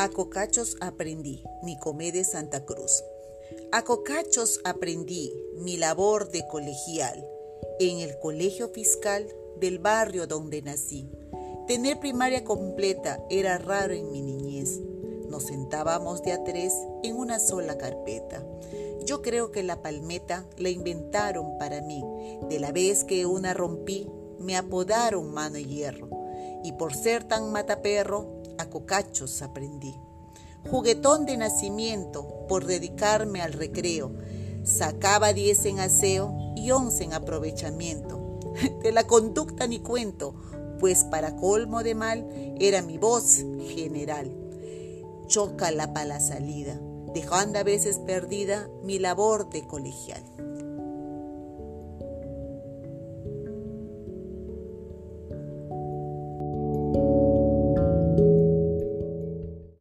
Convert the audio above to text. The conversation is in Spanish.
A cocachos aprendí, Nicomé Santa Cruz. A cocachos aprendí mi labor de colegial en el colegio fiscal del barrio donde nací. Tener primaria completa era raro en mi niñez. Nos sentábamos de a tres en una sola carpeta. Yo creo que la palmeta la inventaron para mí. De la vez que una rompí, me apodaron mano y hierro. Y por ser tan mataperro, a cocachos aprendí. Juguetón de nacimiento por dedicarme al recreo. Sacaba diez en aseo y once en aprovechamiento. De la conducta ni cuento, pues para colmo de mal era mi voz general. Para la salida, dejando a veces perdida mi labor de colegial.